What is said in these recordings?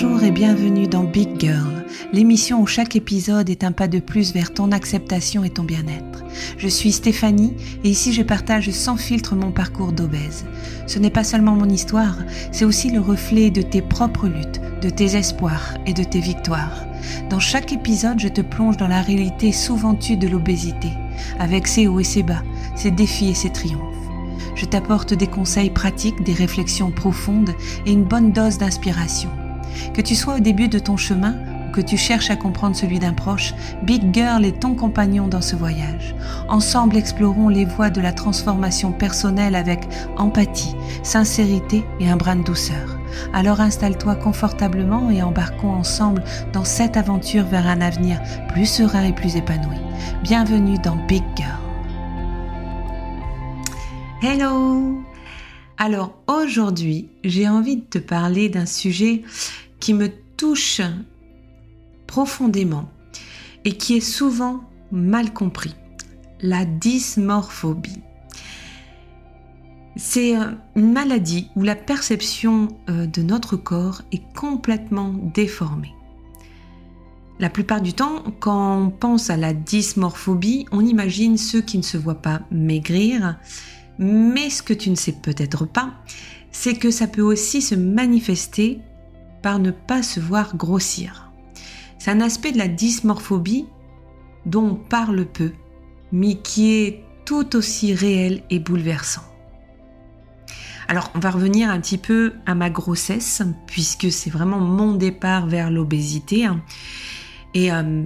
Bonjour et bienvenue dans Big Girl, l'émission où chaque épisode est un pas de plus vers ton acceptation et ton bien-être. Je suis Stéphanie et ici je partage sans filtre mon parcours d'obèse. Ce n'est pas seulement mon histoire, c'est aussi le reflet de tes propres luttes, de tes espoirs et de tes victoires. Dans chaque épisode, je te plonge dans la réalité souvent tue de l'obésité, avec ses hauts et ses bas, ses défis et ses triomphes. Je t'apporte des conseils pratiques, des réflexions profondes et une bonne dose d'inspiration. Que tu sois au début de ton chemin ou que tu cherches à comprendre celui d'un proche, Big Girl est ton compagnon dans ce voyage. Ensemble, explorons les voies de la transformation personnelle avec empathie, sincérité et un brin de douceur. Alors installe-toi confortablement et embarquons ensemble dans cette aventure vers un avenir plus serein et plus épanoui. Bienvenue dans Big Girl. Hello Alors aujourd'hui, j'ai envie de te parler d'un sujet me touche profondément et qui est souvent mal compris, la dysmorphobie. C'est euh, une maladie où la perception euh, de notre corps est complètement déformée. La plupart du temps, quand on pense à la dysmorphobie, on imagine ceux qui ne se voient pas maigrir, mais ce que tu ne sais peut-être pas, c'est que ça peut aussi se manifester par ne pas se voir grossir. C'est un aspect de la dysmorphobie dont on parle peu, mais qui est tout aussi réel et bouleversant. Alors, on va revenir un petit peu à ma grossesse, puisque c'est vraiment mon départ vers l'obésité. Et euh,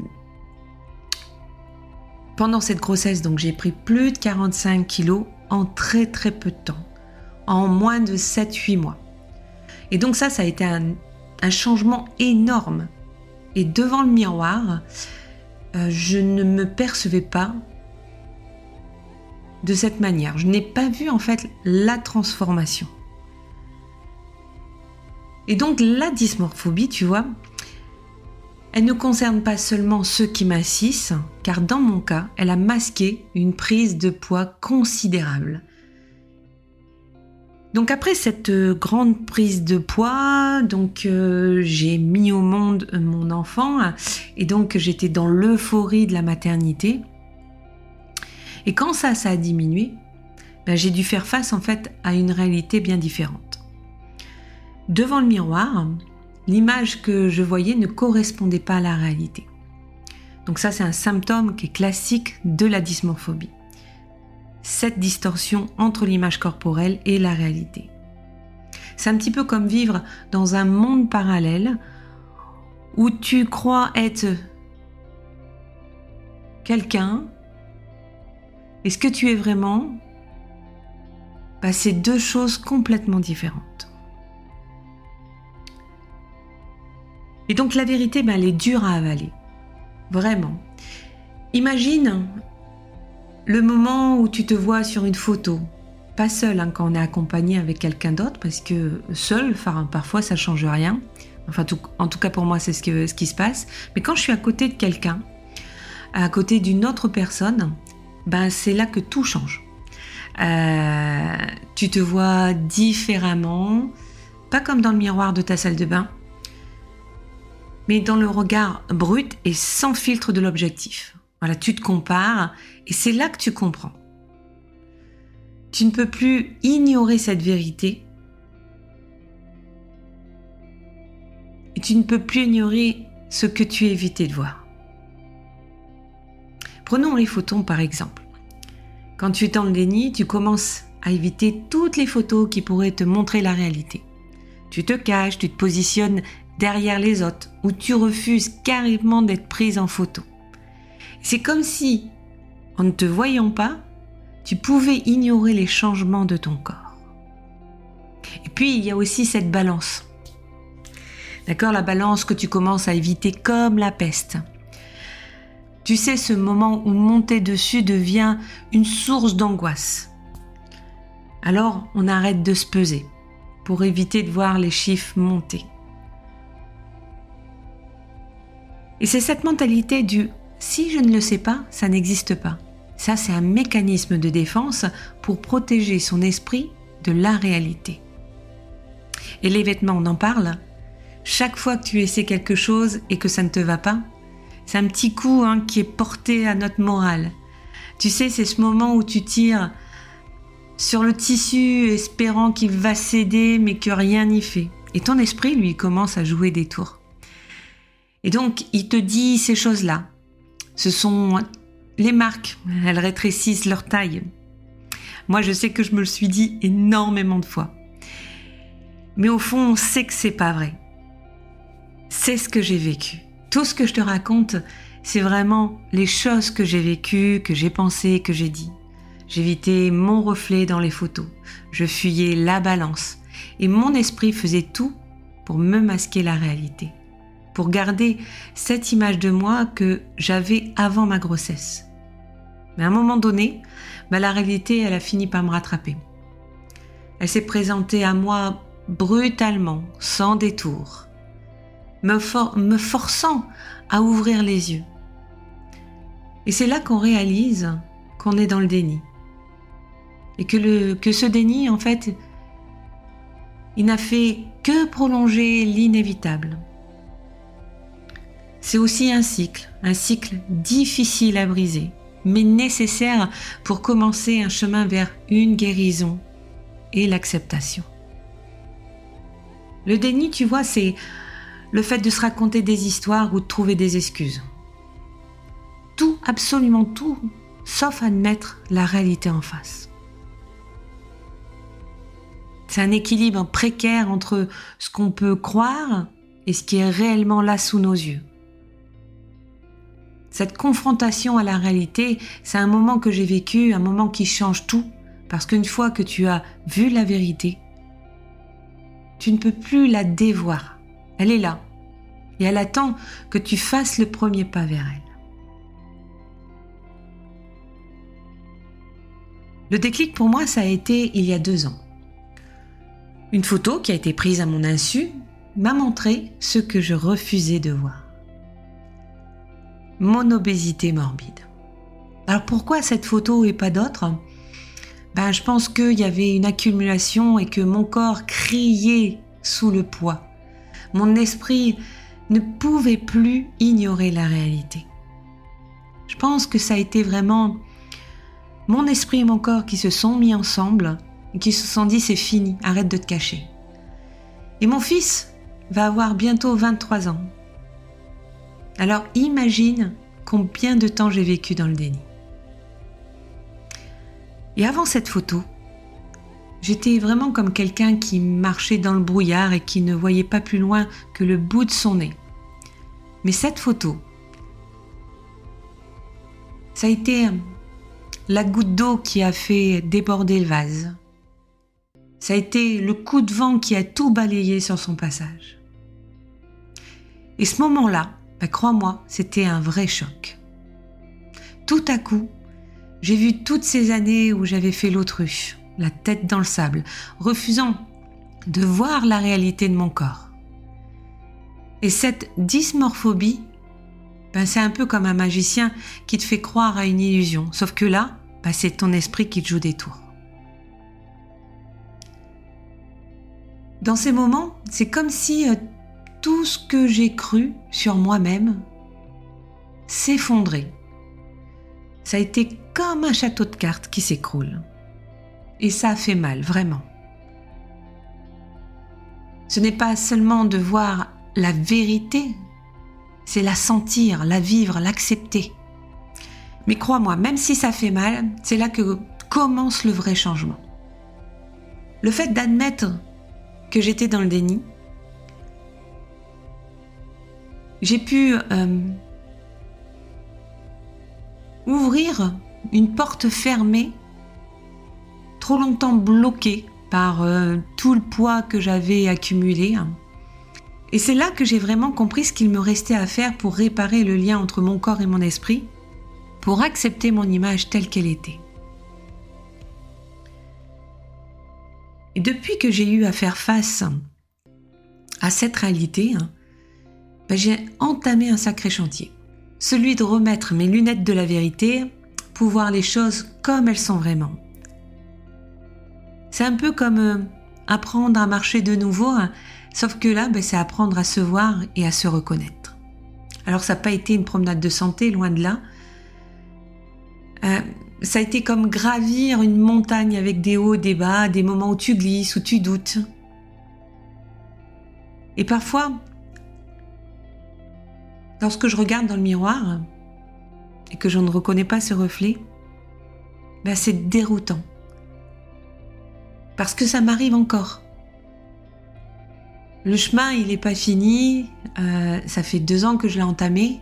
pendant cette grossesse, donc j'ai pris plus de 45 kilos en très très peu de temps, en moins de 7-8 mois. Et donc ça, ça a été un, changement énorme. Et devant le miroir, euh, je ne me percevais pas de cette manière. Je n'ai pas vu en fait la transformation. Et donc la dysmorphobie, tu vois, elle ne concerne pas seulement ceux qui m'assistent, car dans mon cas, elle a masqué une prise de poids considérable. Donc après cette euh, grande prise de poids, donc euh, j'ai mis au monde mon enfant et donc j'étais dans l'euphorie de la maternité. Et quand ça, ça a diminué, ben, j'ai dû faire face en fait à une réalité bien différente. Devant le miroir, l'image que je voyais ne correspondait pas à la réalité. Donc ça, c'est un symptôme qui est classique de la dysmorphobie. Cette distorsion entre l'image corporelle et la réalité. C'est un petit peu comme vivre dans un monde parallèle où tu crois être quelqu'un et ce que tu es vraiment, bah, c'est deux choses complètement différentes. Et donc la vérité, bah, elle est dure à avaler. Vraiment. Imagine le moment où tu te vois sur une photo. Pas seul hein, quand on est accompagné avec quelqu'un d'autre, parce que seul, enfin, parfois ça change rien. Enfin, en tout cas pour moi, c'est ce, qui se passe. Mais quand je suis à côté de quelqu'un, à côté d'une autre personne, ben c'est là que tout change. Euh, tu te vois différemment, pas comme dans le miroir de ta salle de bain, mais dans le regard brut et sans filtre de l'objectif. Voilà, tu te compares et c'est là que tu comprends. Tu ne peux plus ignorer cette vérité et tu ne peux plus ignorer ce que tu évitais de voir. Prenons les photos par exemple. Quand tu es dans le déni, tu commences à éviter toutes les photos qui pourraient te montrer la réalité. Tu te caches, tu te positionnes derrière les autres ou tu refuses carrément d'être prise en photo. C'est comme si, en ne te voyant pas, tu pouvais ignorer les changements de ton corps. Et puis, il y a aussi cette balance. D'accord La balance que tu commences à éviter comme la peste. Tu sais, ce moment où monter dessus devient une source d'angoisse. Alors, on arrête de se peser pour éviter de voir les chiffres monter. Et c'est cette mentalité du si je ne le sais pas, ça n'existe pas. Ça, c'est un mécanisme de défense pour protéger son esprit de la réalité. Et les vêtements, on en parle chaque fois que tu essaies quelque chose et que ça ne te va pas, c'est un petit coup hein, qui est porté à notre morale. Tu sais, c'est ce moment où tu tires sur le tissu espérant qu'il va céder mais que rien n'y fait. Et ton esprit, lui, commence à jouer des tours. Et donc, il te dit ces choses-là. Ce sont les marques. Elles rétrécissent leur taille. Moi, je sais que je me le suis dit énormément de fois. Mais au fond, on sait que c'est pas vrai. C'est ce que j'ai vécu. Tout ce que je te raconte, c'est vraiment les choses que j'ai vécues, que j'ai pensées, que j'ai dit. J'évitais mon reflet dans les photos. Je fuyais la balance. Et mon esprit faisait tout pour me masquer la réalité. Pour garder cette image de moi que j'avais avant ma grossesse. Mais à un moment donné, bah, la réalité, elle a fini par me rattraper. Elle s'est présentée à moi brutalement, sans détour, me, forçant à ouvrir les yeux. Et c'est là qu'on réalise qu'on est dans le déni. Et que ce déni, en fait, il n'a fait que prolonger l'inévitable. C'est aussi un cycle, un cycle difficile à briser, mais nécessaire pour commencer un chemin vers une guérison et l'acceptation. Le déni, tu vois, c'est le fait de se raconter des histoires ou de trouver des excuses. Tout, absolument tout, sauf admettre la réalité en face. C'est un équilibre précaire entre ce qu'on peut croire et ce qui est réellement là sous nos yeux. Cette confrontation à la réalité, c'est un moment que j'ai vécu, un moment qui change tout, parce qu'une fois que tu as vu la vérité, tu ne peux plus la dévoir. Elle est là. Et elle attend que tu fasses le premier pas vers elle. Le déclic pour moi, ça a été il y a deux ans. Une photo qui a été prise à mon insu m'a montré ce que je refusais de voir. Mon obésité morbide. Alors pourquoi cette photo et pas d'autres? Ben, je pense qu'il y avait une accumulation et que mon corps criait sous le poids. Mon esprit ne pouvait plus ignorer la réalité. Je pense que ça a été vraiment mon esprit et mon corps qui se sont mis ensemble et qui se sont dit c'est fini, arrête de te cacher. Et mon fils va avoir bientôt 23 ans. Alors imagine combien de temps j'ai vécu dans le déni. Et avant cette photo, j'étais vraiment comme quelqu'un qui marchait dans le brouillard et qui ne voyait pas plus loin que le bout de son nez. Mais cette photo, ça a été la goutte d'eau qui a fait déborder le vase. Ça a été le coup de vent qui a tout balayé sur son passage. Et ce moment-là, bah, crois-moi, c'était un vrai choc. Tout à coup, j'ai vu toutes ces années où j'avais fait l'autruche, la tête dans le sable, refusant de voir la réalité de mon corps. Et cette dysmorphobie, ben c'est un peu comme un magicien qui te fait croire à une illusion, sauf que là, ben c'est ton esprit qui te joue des tours. Dans ces moments, c'est comme si euh, tout ce que j'ai cru sur moi-même s'effondrait. Ça a été comme un château de cartes qui s'écroule. Et ça a fait mal, vraiment. Ce n'est pas seulement de voir la vérité, c'est la sentir, la vivre, l'accepter. Mais crois-moi, même si ça fait mal, c'est là que commence le vrai changement. Le fait d'admettre que j'étais dans le déni, j'ai pu euh, ouvrir une porte fermée, trop longtemps bloquée par euh, tout le poids que j'avais accumulé. Et c'est là que j'ai vraiment compris ce qu'il me restait à faire pour réparer le lien entre mon corps et mon esprit, pour accepter mon image telle qu'elle était. Et depuis que j'ai eu à faire face à cette réalité, hein, ben, j'ai entamé un sacré chantier. Celui de remettre mes lunettes de la vérité pour voir les choses comme elles sont vraiment. C'est un peu comme euh, apprendre à marcher de nouveau, hein, Sauf que là, ben, c'est apprendre à se voir et à se reconnaître. Alors ça n'a pas été une promenade de santé, loin de là. Euh, ça a été comme gravir une montagne avec des hauts, des bas, des moments où tu glisses, où tu doutes. Et parfois, lorsque je regarde dans le miroir et que je ne reconnais pas ce reflet, ben c'est déroutant. Parce que ça m'arrive encore. Le chemin, il n'est pas fini. Euh, ça fait deux ans que je l'ai entamé.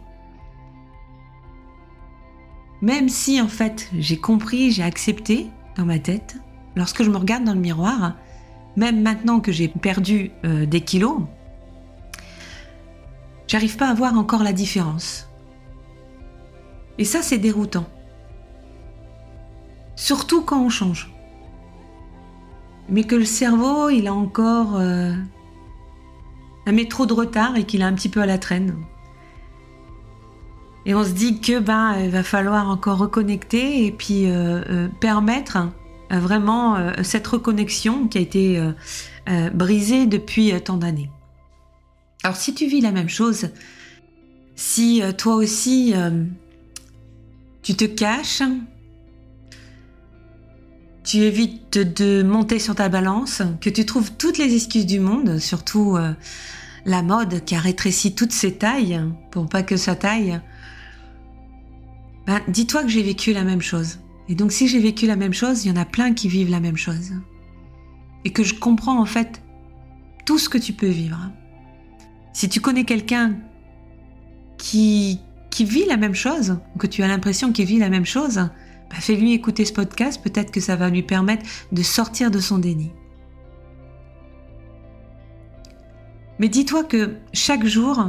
Même si en fait j'ai compris, j'ai accepté dans ma tête, lorsque je me regarde dans le miroir, même maintenant que j'ai perdu euh, des kilos, j'arrive pas à voir encore la différence. Et ça, c'est déroutant. Surtout quand on change. Mais que le cerveau, il a encore euh, un métro de retard et qu'il est un petit peu à la traîne. Et on se dit que ben il va falloir encore reconnecter et puis euh, euh, permettre vraiment cette reconnexion qui a été brisée depuis tant d'années. Alors si tu vis la même chose, si toi aussi tu te caches, tu évites de monter sur ta balance, que tu trouves toutes les excuses du monde, surtout la mode qui a rétréci toutes ses tailles pour pas que ça taille, ben, dis-toi que j'ai vécu la même chose. Et donc si j'ai vécu la même chose, il y en a plein qui vivent la même chose. Et que je comprends en fait tout ce que tu peux vivre. Si tu connais quelqu'un qui, vit la même chose, que tu as l'impression qu'il vit la même chose, ben, fais-lui écouter ce podcast, peut-être que ça va lui permettre de sortir de son déni. Mais dis-toi que chaque jour,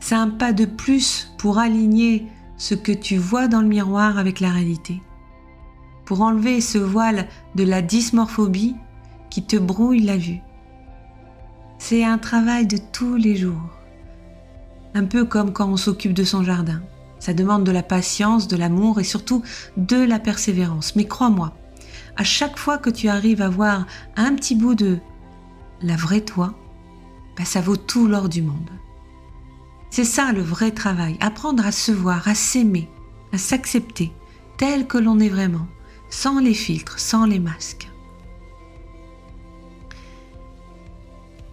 c'est un pas de plus pour aligner ce que tu vois dans le miroir avec la réalité. Pour enlever ce voile de la dysmorphobie qui te brouille la vue. C'est un travail de tous les jours. Un peu comme quand on s'occupe de son jardin. Ça demande de la patience, de l'amour et surtout de la persévérance. Mais crois-moi, à chaque fois que tu arrives à voir un petit bout de la vraie toi, ben, ça vaut tout l'or du monde. C'est ça le vrai travail, apprendre à se voir, à s'aimer, à s'accepter tel que l'on est vraiment, sans les filtres, sans les masques.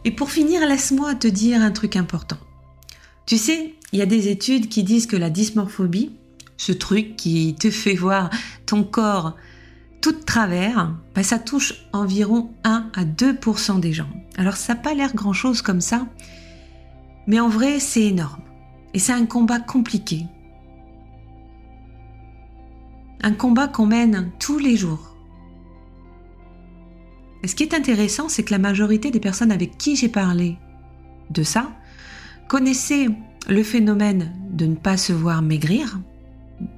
Et pour finir, laisse-moi te dire un truc important. Tu sais, il y a des études qui disent que la dysmorphobie, ce truc qui te fait voir ton corps tout de travers, bah, ça touche environ 1 à 2% des gens. Alors ça n'a pas l'air grand-chose comme ça, mais en vrai c'est énorme. Et c'est un combat compliqué. Un combat qu'on mène tous les jours. Ce qui est intéressant, c'est que la majorité des personnes avec qui j'ai parlé de ça connaissaient le phénomène de ne pas se voir maigrir,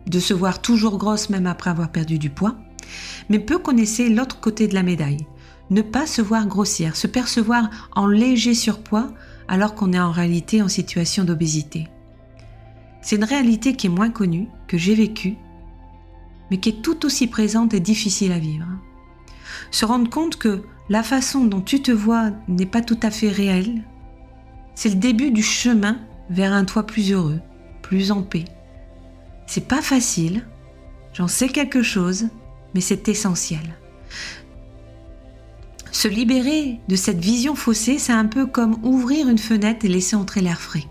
de se voir toujours grosse même après avoir perdu du poids, mais peu connaissaient l'autre côté de la médaille. Ne pas se voir grossière, se percevoir en léger surpoids alors qu'on est en réalité en situation d'obésité. C'est une réalité qui est moins connue, que j'ai vécue, mais qui est tout aussi présente et difficile à vivre. Se rendre compte que la façon dont tu te vois n'est pas tout à fait réelle, c'est le début du chemin vers un toi plus heureux, plus en paix. C'est pas facile, j'en sais quelque chose, mais c'est essentiel. Se libérer de cette vision faussée, c'est un peu comme ouvrir une fenêtre et laisser entrer l'air frais.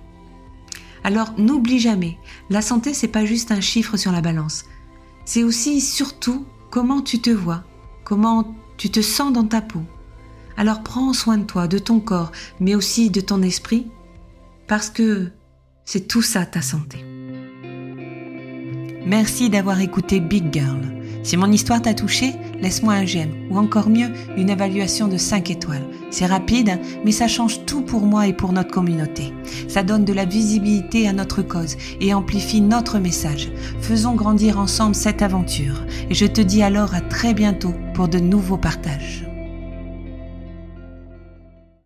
Alors n'oublie jamais, la santé c'est pas juste un chiffre sur la balance. C'est aussi surtout comment tu te vois, comment tu te sens dans ta peau? Alors prends soin de toi, de ton corps, mais aussi de ton esprit, parce que c'est tout ça ta santé. Merci d'avoir écouté Big Girl. Si mon histoire t'a touché, laisse-moi un j'aime ou encore mieux, une évaluation de 5 étoiles. C'est rapide, mais ça change tout pour moi et pour notre communauté. Ça donne de la visibilité à notre cause et amplifie notre message. Faisons grandir ensemble cette aventure. Et je te dis alors à très bientôt pour de nouveaux partages.